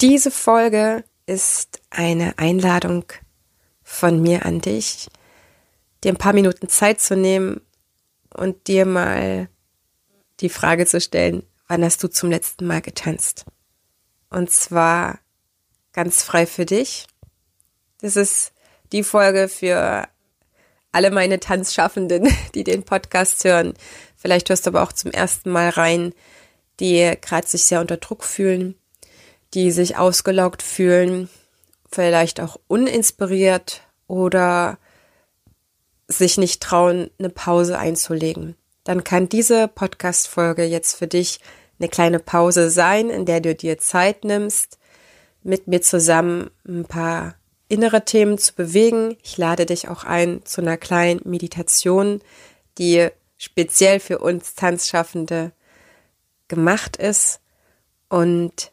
Diese Folge ist eine Einladung von mir an dich, dir ein paar Minuten Zeit zu nehmen und dir mal die Frage zu stellen, wann hast du zum letzten Mal getanzt? Und zwar ganz frei für dich. Das ist die Folge für alle meine Tanzschaffenden, die den Podcast hören. Vielleicht hörst du aber auch zum ersten Mal rein, die gerade sich sehr unter Druck fühlen, die sich ausgelaugt fühlen, vielleicht auch uninspiriert oder sich nicht trauen, eine Pause einzulegen. Dann kann diese Podcast-Folge jetzt für dich eine kleine Pause sein, in der du dir Zeit nimmst, mit mir zusammen ein paar innere Themen zu bewegen. Ich lade dich auch ein zu einer kleinen Meditation, die speziell für uns Tanzschaffende gemacht ist. Und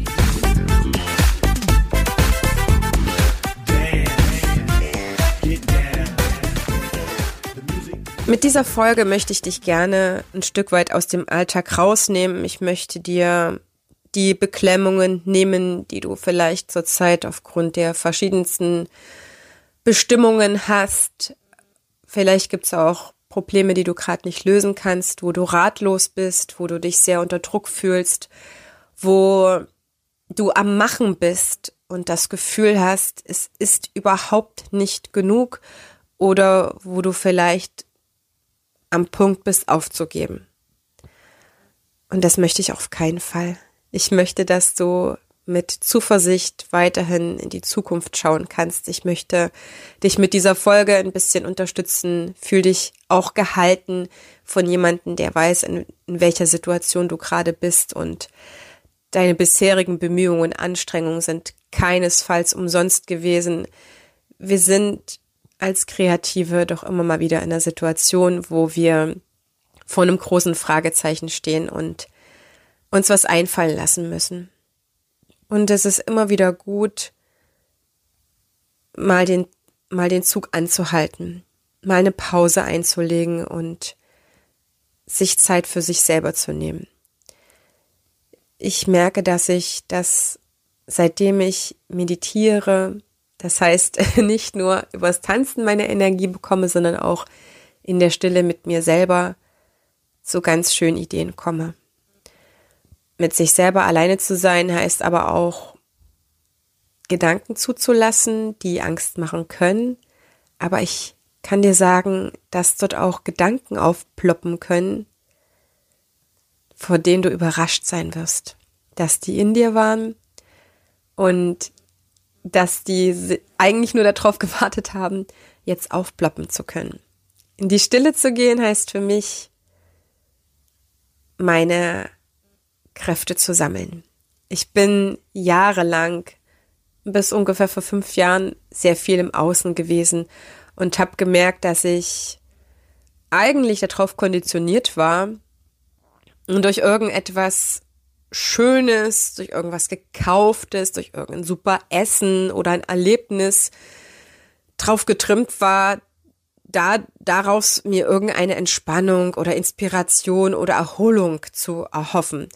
Mit dieser Folge möchte ich dich gerne ein Stück weit aus dem Alltag rausnehmen. Ich möchte dir die Beklemmungen nehmen, die du vielleicht zurzeit aufgrund der verschiedensten Bestimmungen hast. Vielleicht gibt es auch Probleme, die du gerade nicht lösen kannst, wo du ratlos bist, wo du dich sehr unter Druck fühlst, wo du am Machen bist und das Gefühl hast, es ist überhaupt nicht genug oder wo du vielleicht am Punkt bist, aufzugeben. Und das möchte ich auf keinen Fall. Ich möchte, dass du mit Zuversicht weiterhin in die Zukunft schauen kannst. Ich möchte dich mit dieser Folge ein bisschen unterstützen. Fühl dich auch gehalten von jemandem, der weiß, in, in welcher Situation du gerade bist und deine bisherigen Bemühungen und Anstrengungen sind keinesfalls umsonst gewesen. Wir sind als Kreative doch immer mal wieder in einer Situation, wo wir vor einem großen Fragezeichen stehen und uns was einfallen lassen müssen. Und es ist immer wieder gut, mal den, mal den Zug anzuhalten, mal eine Pause einzulegen und sich Zeit für sich selber zu nehmen. Ich merke, dass ich das, seitdem ich meditiere, das heißt, nicht nur übers Tanzen meine Energie bekomme, sondern auch in der Stille mit mir selber zu ganz schönen Ideen komme. Mit sich selber alleine zu sein heißt aber auch Gedanken zuzulassen, die Angst machen können. Aber ich kann dir sagen, dass dort auch Gedanken aufploppen können, vor denen du überrascht sein wirst, dass die in dir waren und dass die eigentlich nur darauf gewartet haben, jetzt aufploppen zu können. In die Stille zu gehen heißt für mich, meine Kräfte zu sammeln. Ich bin jahrelang, bis ungefähr vor fünf Jahren, sehr viel im Außen gewesen und habe gemerkt, dass ich eigentlich darauf konditioniert war und durch irgendetwas Schönes, durch irgendwas Gekauftes, durch irgendein super Essen oder ein Erlebnis drauf getrimmt war, da daraus mir irgendeine Entspannung oder Inspiration oder Erholung zu erhoffen.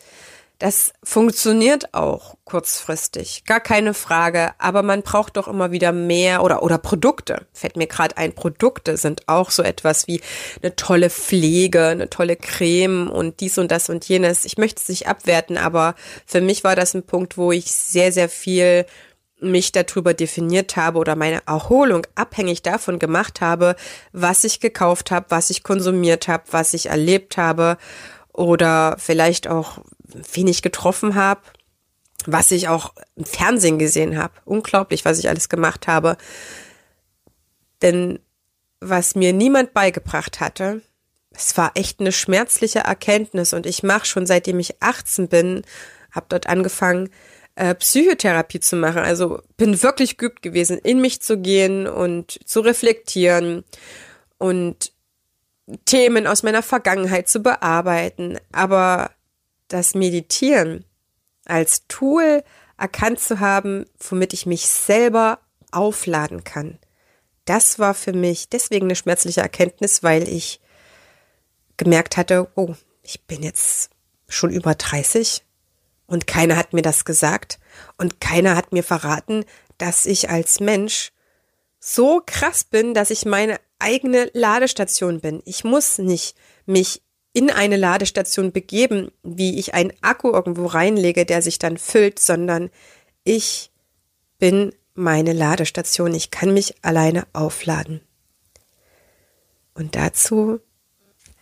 Das funktioniert auch kurzfristig, gar keine Frage, aber man braucht doch immer wieder mehr oder oder Produkte. Fällt mir gerade ein, Produkte sind auch so etwas wie eine tolle Pflege, eine tolle Creme und dies und das und jenes. Ich möchte es nicht abwerten, aber für mich war das ein Punkt, wo ich sehr sehr viel mich darüber definiert habe oder meine Erholung abhängig davon gemacht habe, was ich gekauft habe, was ich konsumiert habe, was ich erlebt habe oder vielleicht auch wen ich getroffen habe, was ich auch im Fernsehen gesehen habe. Unglaublich, was ich alles gemacht habe. Denn was mir niemand beigebracht hatte, es war echt eine schmerzliche Erkenntnis und ich mache schon seitdem ich 18 bin, habe dort angefangen, äh, Psychotherapie zu machen. Also bin wirklich geübt gewesen, in mich zu gehen und zu reflektieren und Themen aus meiner Vergangenheit zu bearbeiten. Aber das Meditieren als Tool erkannt zu haben, womit ich mich selber aufladen kann. Das war für mich deswegen eine schmerzliche Erkenntnis, weil ich gemerkt hatte, oh, ich bin jetzt schon über 30 und keiner hat mir das gesagt und keiner hat mir verraten, dass ich als Mensch so krass bin, dass ich meine eigene Ladestation bin. Ich muss nicht mich in eine Ladestation begeben, wie ich einen Akku irgendwo reinlege, der sich dann füllt, sondern ich bin meine Ladestation. Ich kann mich alleine aufladen. Und dazu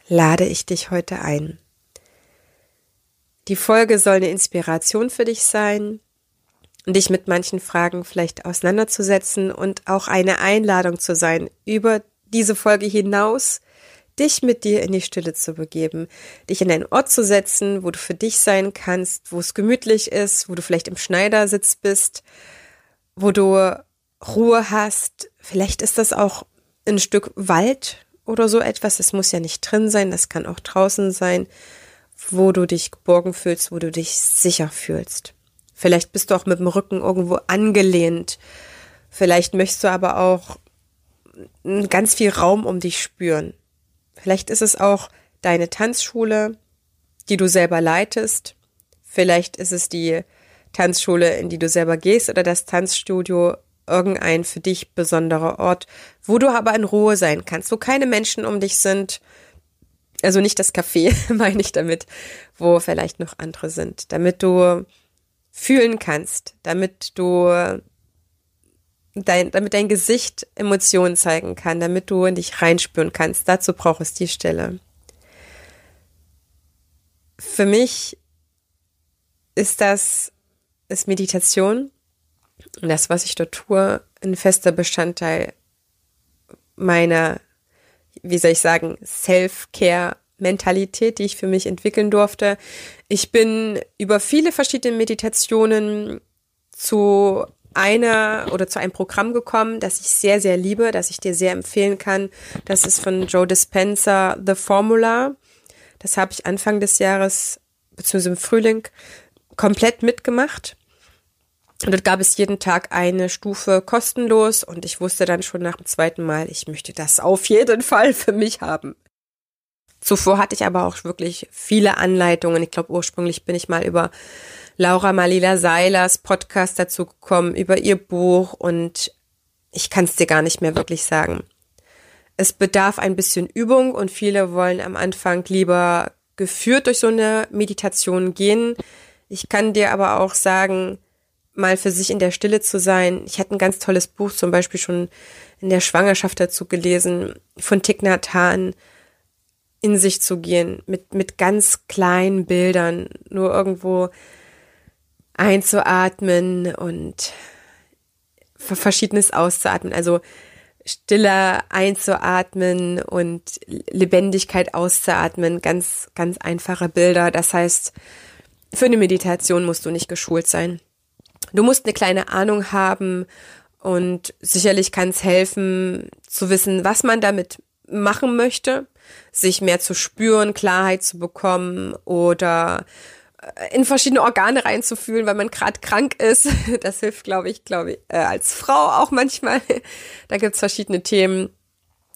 lade ich dich heute ein. Die Folge soll eine Inspiration für dich sein, dich mit manchen Fragen vielleicht auseinanderzusetzen und auch eine Einladung zu sein, über diese Folge hinaus dich mit dir in die Stille zu begeben, dich in einen Ort zu setzen, wo du für dich sein kannst, wo es gemütlich ist, wo du vielleicht im Schneidersitz bist, wo du Ruhe hast. Vielleicht ist das auch ein Stück Wald oder so etwas. Es muss ja nicht drin sein, das kann auch draußen sein, wo du dich geborgen fühlst, wo du dich sicher fühlst. Vielleicht bist du auch mit dem Rücken irgendwo angelehnt. Vielleicht möchtest du aber auch ganz viel Raum um dich spüren. Vielleicht ist es auch deine Tanzschule, die du selber leitest. Vielleicht ist es die Tanzschule, in die du selber gehst oder das Tanzstudio, irgendein für dich besonderer Ort, wo du aber in Ruhe sein kannst, wo keine Menschen um dich sind. Also nicht das Café, meine ich damit, wo vielleicht noch andere sind, damit du fühlen kannst, damit du dein, damit dein Gesicht Emotionen zeigen kann, damit du in dich reinspüren kannst. Dazu braucht es die Stelle. Für mich ist das ist Meditation und das, was ich dort tue, ein fester Bestandteil meiner, wie soll ich sagen, Self-Care-Mentalität, die ich für mich entwickeln durfte. Ich bin über viele verschiedene Meditationen zu einer oder zu einem Programm gekommen, das ich sehr, sehr liebe, das ich dir sehr empfehlen kann. Das ist von Joe Dispenza, The Formula. Das habe ich Anfang des Jahres, beziehungsweise im Frühling, komplett mitgemacht. Und dort gab es jeden Tag eine Stufe kostenlos und ich wusste dann schon nach dem zweiten Mal, ich möchte das auf jeden Fall für mich haben. Zuvor hatte ich aber auch wirklich viele Anleitungen. Ich glaube, ursprünglich bin ich mal über Laura Malila Seilers Podcast dazu gekommen, über ihr Buch und ich kann es dir gar nicht mehr wirklich sagen. Es bedarf ein bisschen Übung und viele wollen am Anfang lieber geführt durch so eine Meditation gehen. Ich kann dir aber auch sagen, mal für sich in der Stille zu sein. Ich hatte ein ganz tolles Buch zum Beispiel schon in der Schwangerschaft dazu gelesen, von Thich Nhat Hanh, in sich zu gehen, mit, mit ganz kleinen Bildern, nur irgendwo einzuatmen und verschiedenes auszuatmen. Also stiller einzuatmen und Lebendigkeit auszuatmen. Ganz, ganz einfache Bilder. Das heißt, für eine Meditation musst du nicht geschult sein. Du musst eine kleine Ahnung haben und sicherlich kann es helfen zu wissen, was man damit machen möchte, sich mehr zu spüren, Klarheit zu bekommen oder in verschiedene Organe reinzufühlen, weil man gerade krank ist. Das hilft, glaube ich, glaube ich, äh, als Frau auch manchmal. Da gibt's verschiedene Themen.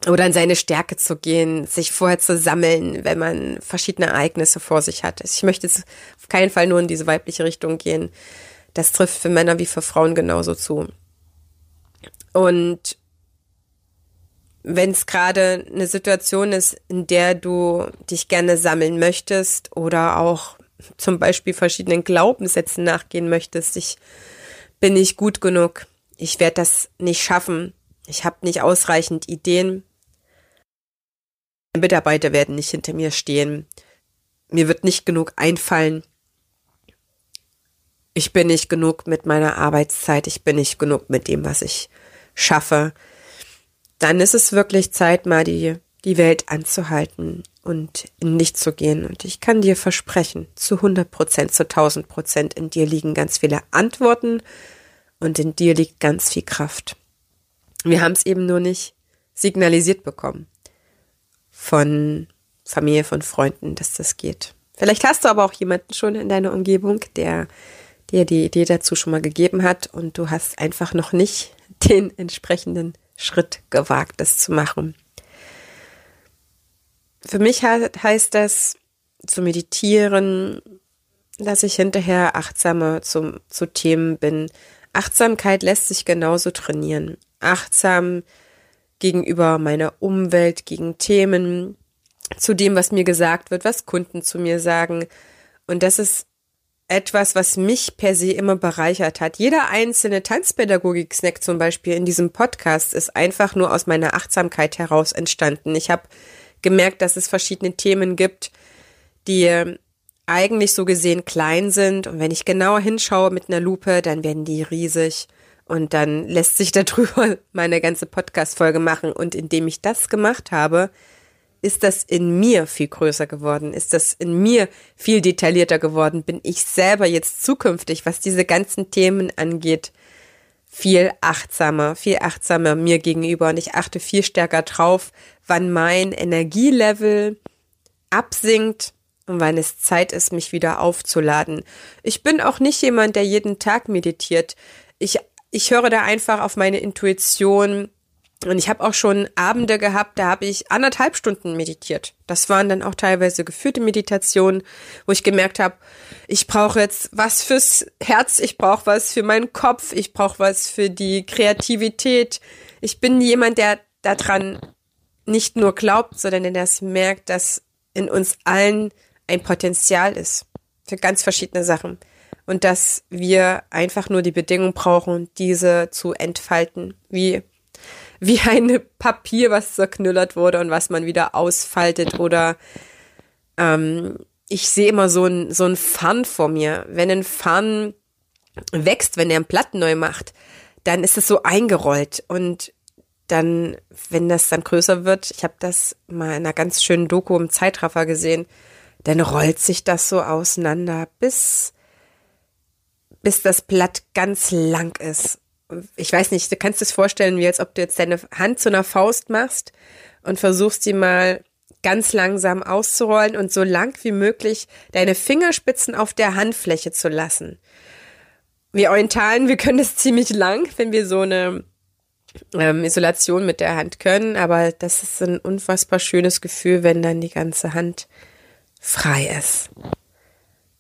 Oder in seine Stärke zu gehen, sich vorher zu sammeln, wenn man verschiedene Ereignisse vor sich hat. Ich möchte jetzt auf keinen Fall nur in diese weibliche Richtung gehen. Das trifft für Männer wie für Frauen genauso zu. Und wenn es gerade eine Situation ist, in der du dich gerne sammeln möchtest oder auch zum Beispiel verschiedenen Glaubenssätzen nachgehen möchtest. Ich bin nicht gut genug. Ich werde das nicht schaffen. Ich habe nicht ausreichend Ideen. Mitarbeiter werden nicht hinter mir stehen. Mir wird nicht genug einfallen. Ich bin nicht genug mit meiner Arbeitszeit. Ich bin nicht genug mit dem, was ich schaffe. Dann ist es wirklich Zeit, mal die, die Welt anzuhalten und in nicht zu gehen. Und ich kann dir versprechen, zu 100 Prozent, zu 1000 Prozent in dir liegen ganz viele Antworten und in dir liegt ganz viel Kraft. Wir haben es eben nur nicht signalisiert bekommen von Familie, von Freunden, dass das geht. Vielleicht hast du aber auch jemanden schon in deiner Umgebung, der dir die Idee dazu schon mal gegeben hat und du hast einfach noch nicht den entsprechenden Schritt gewagt, das zu machen. Für mich heißt das zu meditieren, dass ich hinterher achtsamer zum, zu Themen bin. Achtsamkeit lässt sich genauso trainieren. Achtsam gegenüber meiner Umwelt, gegen Themen, zu dem, was mir gesagt wird, was Kunden zu mir sagen. Und das ist etwas, was mich per se immer bereichert hat. Jeder einzelne Tanzpädagogik-Snack zum Beispiel in diesem Podcast ist einfach nur aus meiner Achtsamkeit heraus entstanden. Ich habe gemerkt, dass es verschiedene Themen gibt, die eigentlich so gesehen klein sind. Und wenn ich genauer hinschaue mit einer Lupe, dann werden die riesig. Und dann lässt sich darüber meine ganze Podcast-Folge machen. Und indem ich das gemacht habe, ist das in mir viel größer geworden? Ist das in mir viel detaillierter geworden? Bin ich selber jetzt zukünftig, was diese ganzen Themen angeht, viel achtsamer, viel achtsamer mir gegenüber und ich achte viel stärker drauf, wann mein Energielevel absinkt und wann es Zeit ist, mich wieder aufzuladen. Ich bin auch nicht jemand, der jeden Tag meditiert. Ich, ich höre da einfach auf meine Intuition, und ich habe auch schon Abende gehabt, da habe ich anderthalb Stunden meditiert. Das waren dann auch teilweise geführte Meditationen, wo ich gemerkt habe, ich brauche jetzt was fürs Herz, ich brauche was für meinen Kopf, ich brauche was für die Kreativität. Ich bin jemand, der daran nicht nur glaubt, sondern der das merkt, dass in uns allen ein Potenzial ist für ganz verschiedene Sachen und dass wir einfach nur die Bedingung brauchen, diese zu entfalten, wie wie ein Papier, was zerknüllert wurde und was man wieder ausfaltet oder ähm, ich sehe immer so ein, so ein Fun vor mir. Wenn ein Fun wächst, wenn er ein Blatt neu macht, dann ist es so eingerollt und dann, wenn das dann größer wird, ich habe das mal in einer ganz schönen Doku im Zeitraffer gesehen, dann rollt sich das so auseinander, bis, bis das Blatt ganz lang ist ich weiß nicht, du kannst es vorstellen, wie als ob du jetzt deine Hand zu einer Faust machst und versuchst die mal ganz langsam auszurollen und so lang wie möglich deine Fingerspitzen auf der Handfläche zu lassen. Wir Orientalen, wir können das ziemlich lang, wenn wir so eine ähm, Isolation mit der Hand können, aber das ist ein unfassbar schönes Gefühl, wenn dann die ganze Hand frei ist.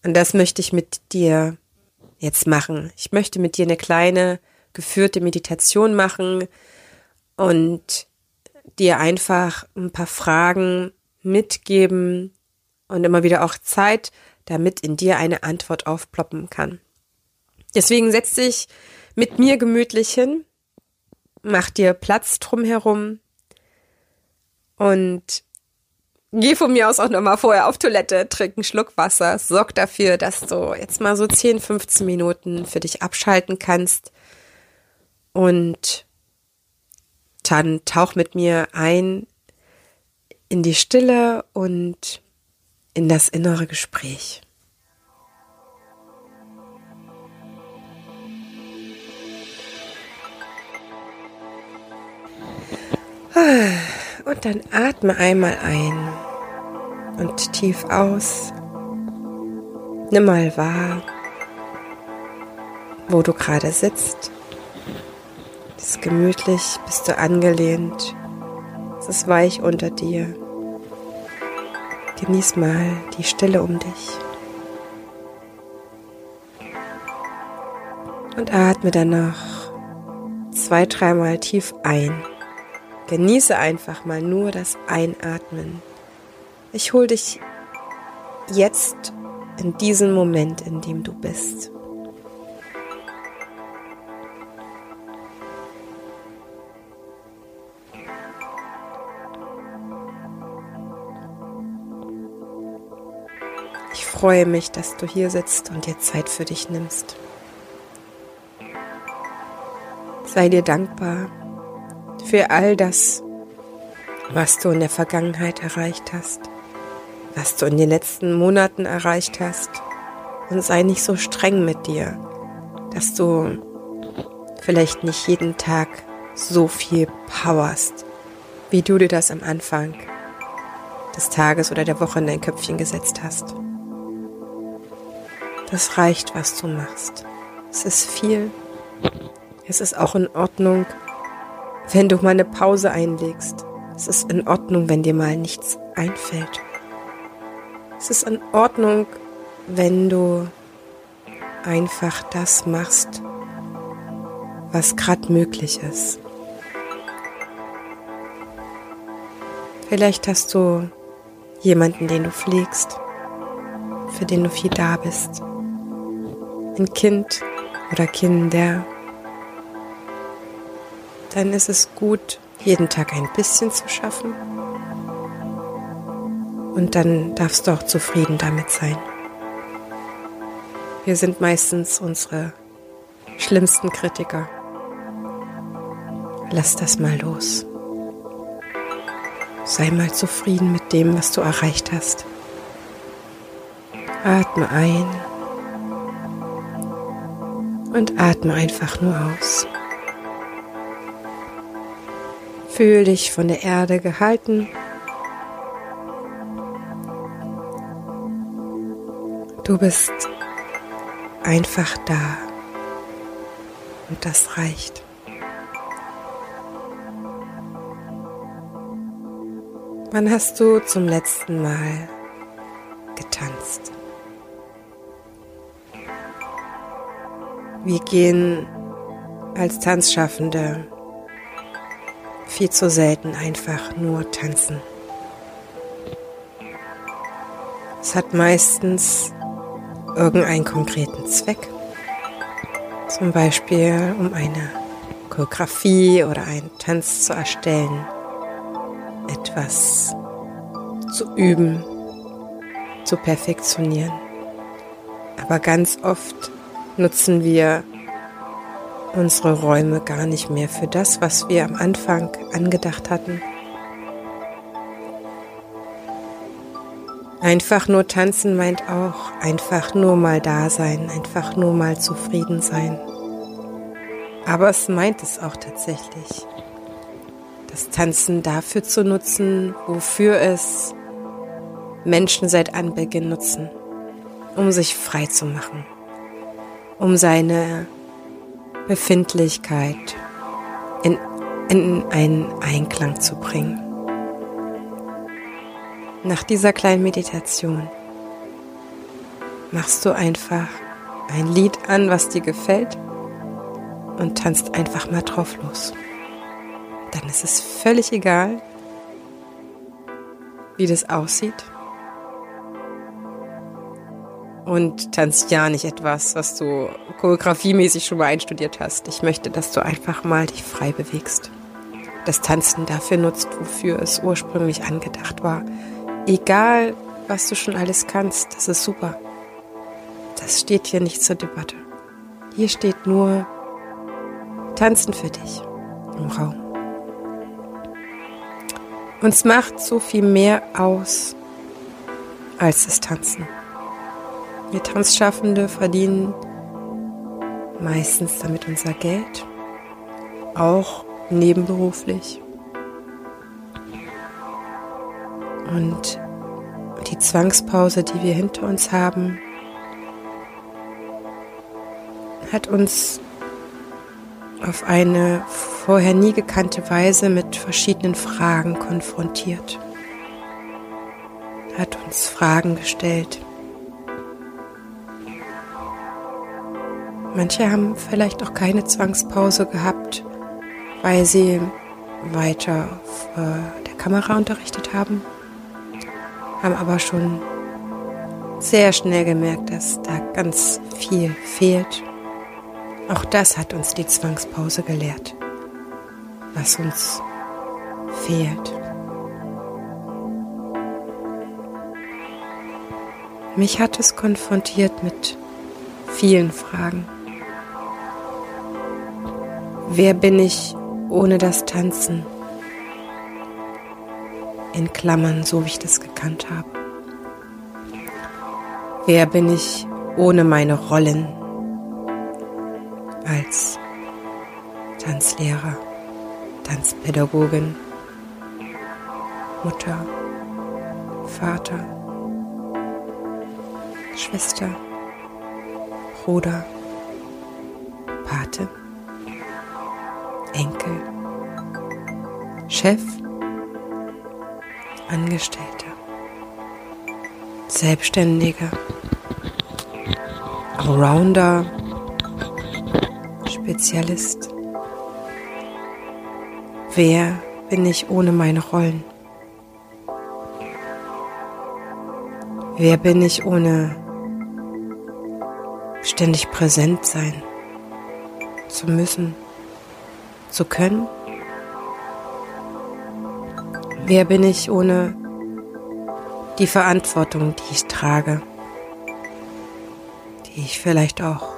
Und das möchte ich mit dir jetzt machen. Ich möchte mit dir eine kleine geführte Meditation machen und dir einfach ein paar Fragen mitgeben und immer wieder auch Zeit, damit in dir eine Antwort aufploppen kann. Deswegen setz dich mit mir gemütlich hin, mach dir Platz drumherum und geh von mir aus auch nochmal vorher auf Toilette, trink einen Schluck Wasser, sorg dafür, dass du jetzt mal so 10, 15 Minuten für dich abschalten kannst und dann tauch mit mir ein in die Stille und in das innere Gespräch. Und dann atme einmal ein und tief aus. Nimm mal wahr, wo du gerade sitzt. Ist gemütlich, bist du angelehnt. Es ist weich unter dir. Genieß mal die Stille um dich. Und atme dann noch zwei, dreimal tief ein. Genieße einfach mal nur das Einatmen. Ich hole dich jetzt in diesen Moment, in dem du bist. Freue mich, dass du hier sitzt und dir Zeit für dich nimmst. Sei dir dankbar für all das, was du in der Vergangenheit erreicht hast. was du in den letzten Monaten erreicht hast. Und sei nicht so streng mit dir, dass du vielleicht nicht jeden Tag so viel powerst, wie du dir das am Anfang des Tages oder der Woche in dein Köpfchen gesetzt hast. Das reicht, was du machst. Es ist viel. Es ist auch in Ordnung, wenn du mal eine Pause einlegst. Es ist in Ordnung, wenn dir mal nichts einfällt. Es ist in Ordnung, wenn du einfach das machst, was gerade möglich ist. Vielleicht hast du jemanden, den du pflegst, für den du viel da bist. Ein Kind oder Kinder. Dann ist es gut, jeden Tag ein bisschen zu schaffen. Und dann darfst du auch zufrieden damit sein. Wir sind meistens unsere schlimmsten Kritiker. Lass das mal los. Sei mal zufrieden mit dem, was du erreicht hast. Atme ein und atme einfach nur aus. Fühl dich von der Erde gehalten. Du bist einfach da und das reicht. Wann hast du zum letzten Mal getanzt? Wir gehen als Tanzschaffende viel zu selten einfach nur tanzen. Es hat meistens irgendeinen konkreten Zweck. Zum Beispiel um eine Choreografie oder einen Tanz zu erstellen etwas zu üben, zu perfektionieren. Aber ganz oft nutzen wir unsere Räume gar nicht mehr für das, was wir am Anfang angedacht hatten. Einfach nur tanzen meint auch einfach nur mal da sein, einfach nur mal zufrieden sein. Aber es meint es auch tatsächlich das Tanzen dafür zu nutzen, wofür es Menschen seit Anbeginn nutzen, um sich frei zu machen, um seine Befindlichkeit in, in einen Einklang zu bringen. Nach dieser kleinen Meditation machst du einfach ein Lied an, was dir gefällt und tanzt einfach mal drauf los dann ist es völlig egal, wie das aussieht. Und tanzt ja nicht etwas, was du choreografiemäßig schon mal einstudiert hast. Ich möchte, dass du einfach mal dich frei bewegst. Das Tanzen dafür nutzt, wofür es ursprünglich angedacht war. Egal, was du schon alles kannst, das ist super. Das steht hier nicht zur Debatte. Hier steht nur Tanzen für dich im Raum. Uns macht so viel mehr aus als das Tanzen. Wir Tanzschaffende verdienen meistens damit unser Geld, auch nebenberuflich. Und die Zwangspause, die wir hinter uns haben, hat uns auf eine vorher nie gekannte Weise mit verschiedenen Fragen konfrontiert. Hat uns Fragen gestellt. Manche haben vielleicht auch keine Zwangspause gehabt, weil sie weiter auf der Kamera unterrichtet haben, haben aber schon sehr schnell gemerkt, dass da ganz viel fehlt auch das hat uns die Zwangspause gelehrt, was uns fehlt. Mich hat es konfrontiert mit vielen Fragen. Wer bin ich ohne das Tanzen? In Klammern, so wie ich das gekannt habe. Wer bin ich ohne meine Rollen als Tanzlehrer, Tanzpädagogin, Mutter, Vater, Schwester, Bruder, Pate, Enkel, Chef, Angestellter, Selbstständiger, Allrounder, Spezialist. Wer bin ich ohne meine Rollen? Wer bin ich ohne ständig präsent sein zu müssen, zu können? Wer bin ich ohne die Verantwortung, die ich trage, die ich vielleicht auch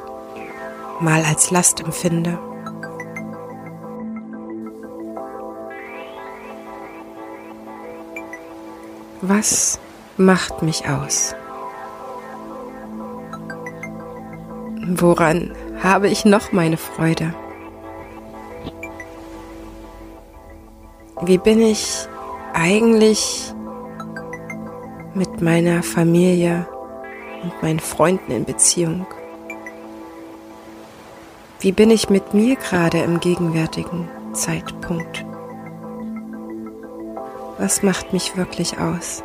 mal als Last empfinde? Was macht mich aus? Woran habe ich noch meine Freude? Wie bin ich eigentlich mit meiner Familie und meinen Freunden in Beziehung? Wie bin ich mit mir gerade im gegenwärtigen Zeitpunkt? Was macht mich wirklich aus?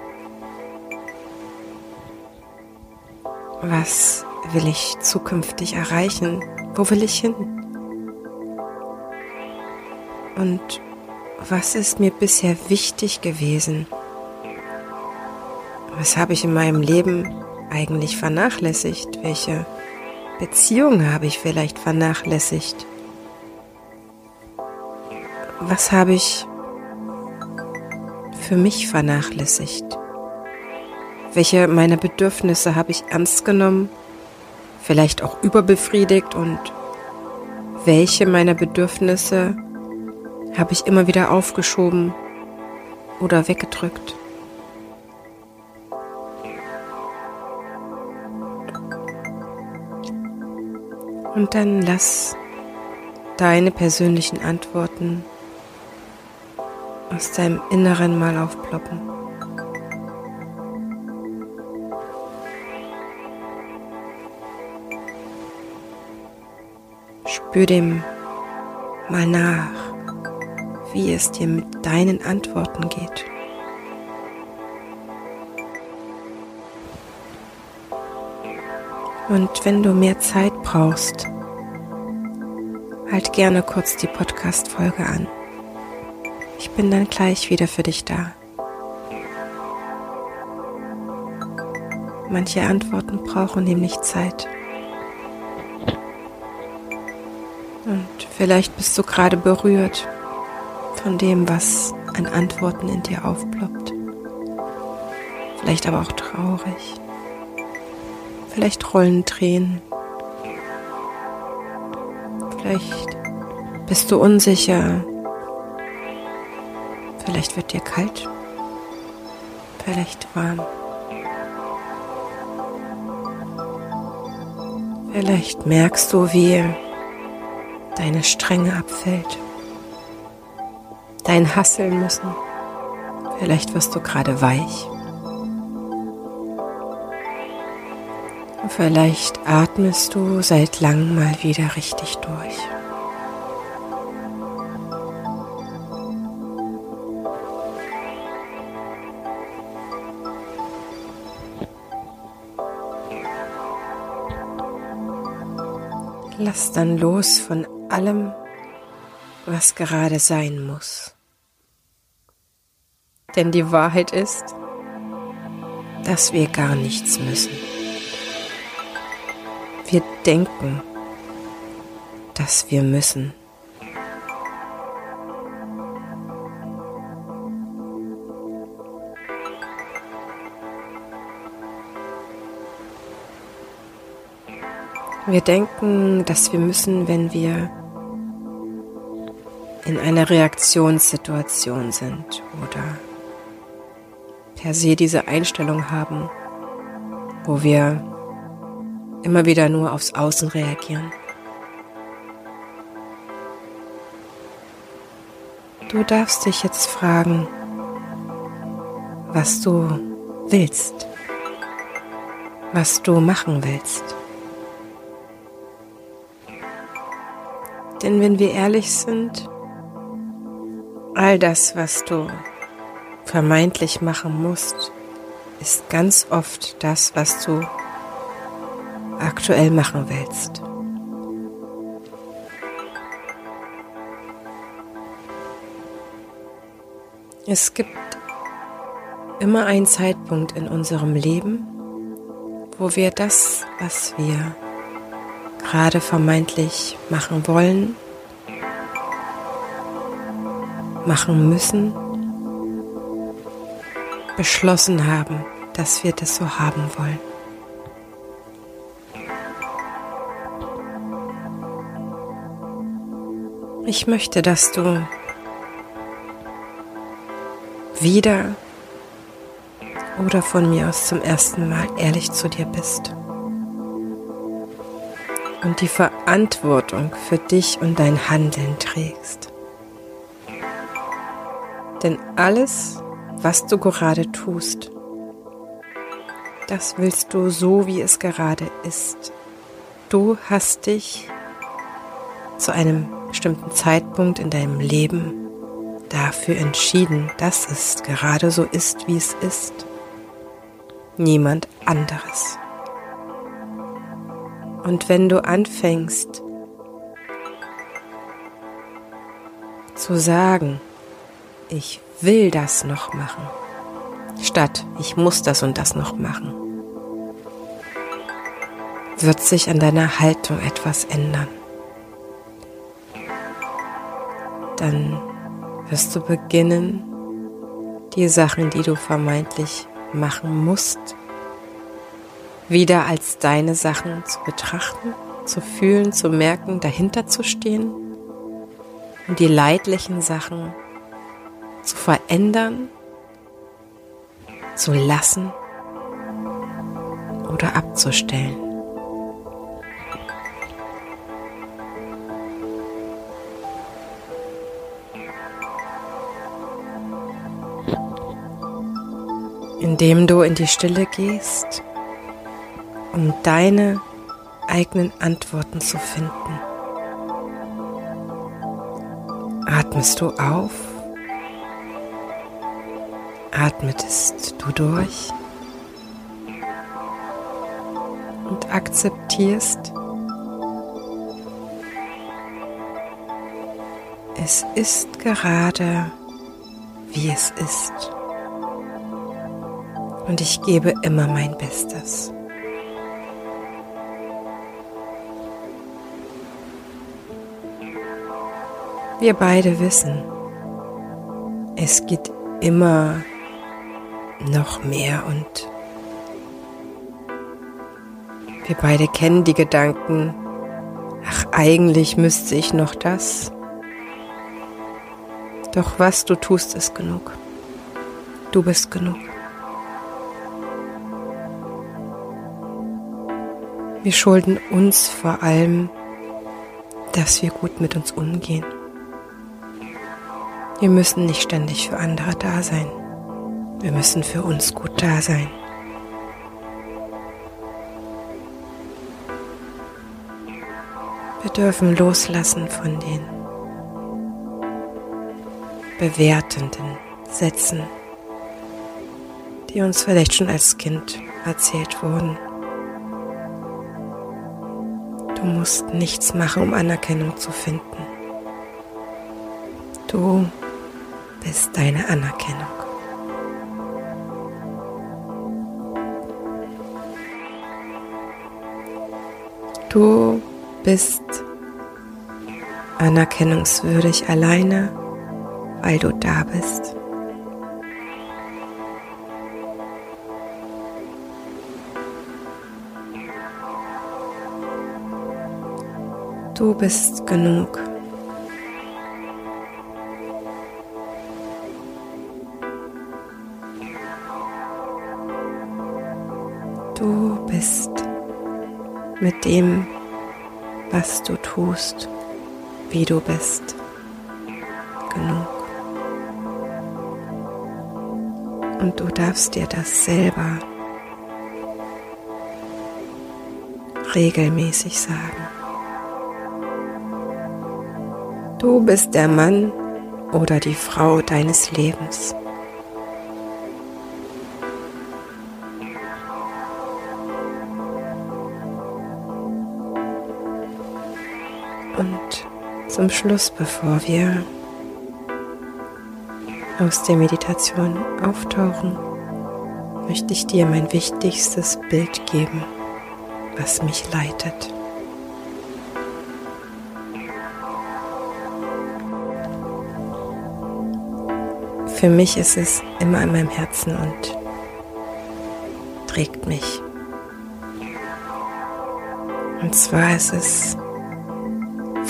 Was will ich zukünftig erreichen? Wo will ich hin? Und was ist mir bisher wichtig gewesen? Was habe ich in meinem Leben eigentlich vernachlässigt? Welche Beziehungen habe ich vielleicht vernachlässigt? Was habe ich für mich vernachlässigt? Welche meiner Bedürfnisse habe ich ernst genommen vielleicht auch überbefriedigt und welche meiner Bedürfnisse habe ich immer wieder aufgeschoben oder weggedrückt. Und dann lass deine persönlichen Antworten aus deinem Inneren mal aufploppen. Spür dem mal nach, wie es dir mit deinen Antworten geht. Und wenn du mehr Zeit brauchst, halt gerne kurz die Podcast-Folge an. Ich bin dann gleich wieder für dich da. Manche Antworten brauchen nämlich Zeit. Und vielleicht bist du gerade berührt von dem, was an Antworten in dir aufploppt. Vielleicht aber auch traurig. Vielleicht rollen Tränen. Vielleicht bist du unsicher. Vielleicht wird dir kalt. Vielleicht warm. Vielleicht merkst du, wie deine Strenge abfällt, dein Hasseln müssen. Vielleicht wirst du gerade weich. Vielleicht atmest du seit langem mal wieder richtig durch. Lass dann los von allem, was gerade sein muss. Denn die Wahrheit ist, dass wir gar nichts müssen. Wir denken, dass wir müssen. Wir denken, dass wir müssen, wenn wir in einer Reaktionssituation sind oder per se diese Einstellung haben, wo wir immer wieder nur aufs Außen reagieren. Du darfst dich jetzt fragen, was du willst, was du machen willst. Denn wenn wir ehrlich sind, all das, was du vermeintlich machen musst, ist ganz oft das, was du aktuell machen willst. Es gibt immer einen Zeitpunkt in unserem Leben, wo wir das, was wir gerade vermeintlich machen wollen, machen müssen, beschlossen haben, dass wir das so haben wollen. Ich möchte, dass du wieder oder von mir aus zum ersten Mal ehrlich zu dir bist und die Verantwortung für dich und dein Handeln trägst. Denn alles, was du gerade tust, das willst du so, wie es gerade ist. Du hast dich zu einem bestimmten Zeitpunkt in deinem Leben dafür entschieden, dass es gerade so ist, wie es ist. Niemand anderes. Und wenn du anfängst zu sagen, ich will das noch machen, statt ich muss das und das noch machen, wird sich an deiner Haltung etwas ändern. Dann wirst du beginnen, die Sachen, die du vermeintlich machen musst, wieder als deine Sachen zu betrachten, zu fühlen, zu merken, dahinter zu stehen und die leidlichen Sachen zu verändern, zu lassen oder abzustellen. indem du in die Stille gehst, um deine eigenen Antworten zu finden. Atmest du auf? Atmetest du durch? Und akzeptierst, es ist gerade, wie es ist und ich gebe immer mein Bestes. Wir beide wissen, es geht immer noch mehr und wir beide kennen die Gedanken, ach eigentlich müsste ich noch das. Doch was du tust, ist genug. Du bist genug. Wir schulden uns vor allem, dass wir gut mit uns umgehen. Wir müssen nicht ständig für andere da sein. Wir müssen für uns gut da sein. Wir dürfen loslassen von den bewertenden Sätzen, die uns vielleicht schon als Kind erzählt wurden. Du musst nichts machen, um Anerkennung zu finden. Du bist deine Anerkennung. Du bist anerkennungswürdig alleine, weil du da bist. Du bist genug. Mit dem, was du tust, wie du bist, genug. Und du darfst dir das selber regelmäßig sagen. Du bist der Mann oder die Frau deines Lebens. Zum Schluss, bevor wir aus der Meditation auftauchen, möchte ich dir mein wichtigstes Bild geben, was mich leitet. Für mich ist es immer in meinem Herzen und trägt mich. Und zwar ist es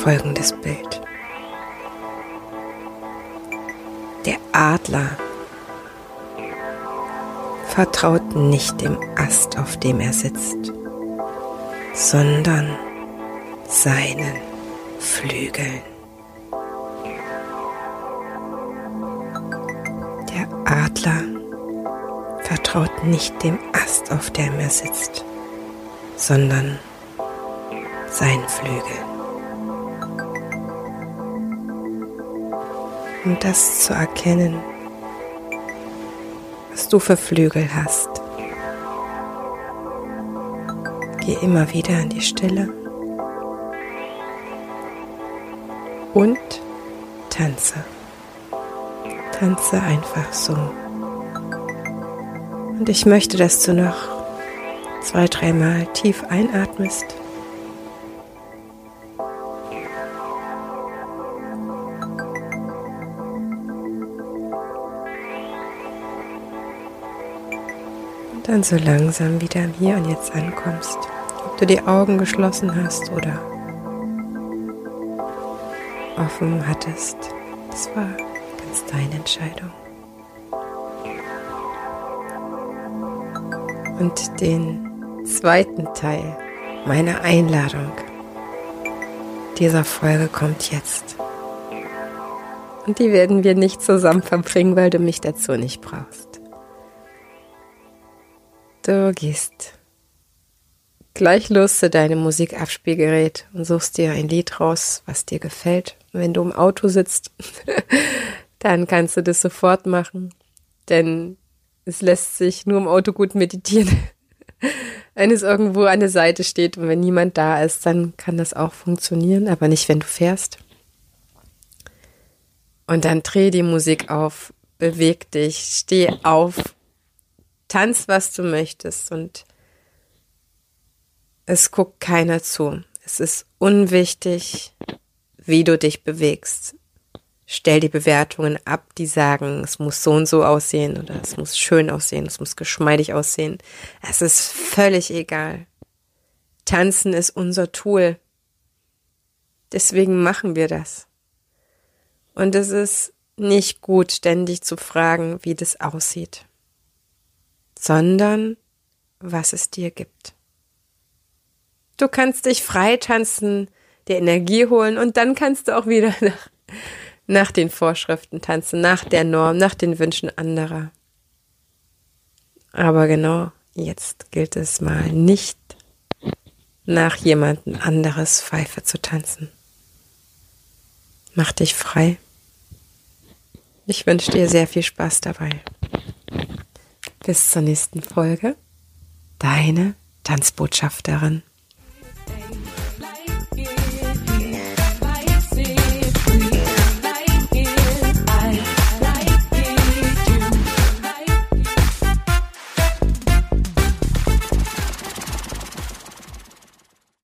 folgendes Bild. Der Adler vertraut nicht dem Ast, auf dem er sitzt, sondern seinen Flügeln. Der Adler vertraut nicht dem Ast, auf dem er sitzt, sondern seinen Flügeln. Um das zu erkennen, was du für Flügel hast. Geh immer wieder in die Stille und tanze. Tanze einfach so. Und ich möchte, dass du noch zwei, dreimal tief einatmest dann so langsam wieder im Hier und Jetzt ankommst. Ob du die Augen geschlossen hast oder offen hattest, das war ganz deine Entscheidung. Und den zweiten Teil meiner Einladung dieser Folge kommt jetzt. Und die werden wir nicht zusammen verbringen, weil du mich dazu nicht brauchst. Du gehst gleich los zu deinem Musikabspielgerät und suchst dir ein Lied raus, was dir gefällt. wenn du im Auto sitzt, dann kannst du das sofort machen, denn es lässt sich nur im Auto gut meditieren. wenn es irgendwo an der Seite steht und wenn niemand da ist, dann kann das auch funktionieren, aber nicht, wenn du fährst. Und dann dreh die Musik auf, beweg dich, steh auf tanz, was du möchtest und es guckt keiner zu. Es ist unwichtig, wie du dich bewegst. Stell die Bewertungen ab, die sagen, es muss so und so aussehen oder es muss schön aussehen, es muss geschmeidig aussehen. Es ist völlig egal. Tanzen ist unser Tool. Deswegen machen wir das. Und es ist nicht gut, ständig zu fragen, wie das aussieht sondern was es dir gibt. Du kannst dich frei tanzen, dir Energie holen und dann kannst du auch wieder nach, nach den Vorschriften tanzen, nach der Norm, nach den Wünschen anderer. Aber genau jetzt gilt es mal nicht nach jemanden anderes Pfeife zu tanzen. Mach dich frei. Ich wünsche dir sehr viel Spaß dabei. Bis zur nächsten Folge. Deine Tanzbotschafterin.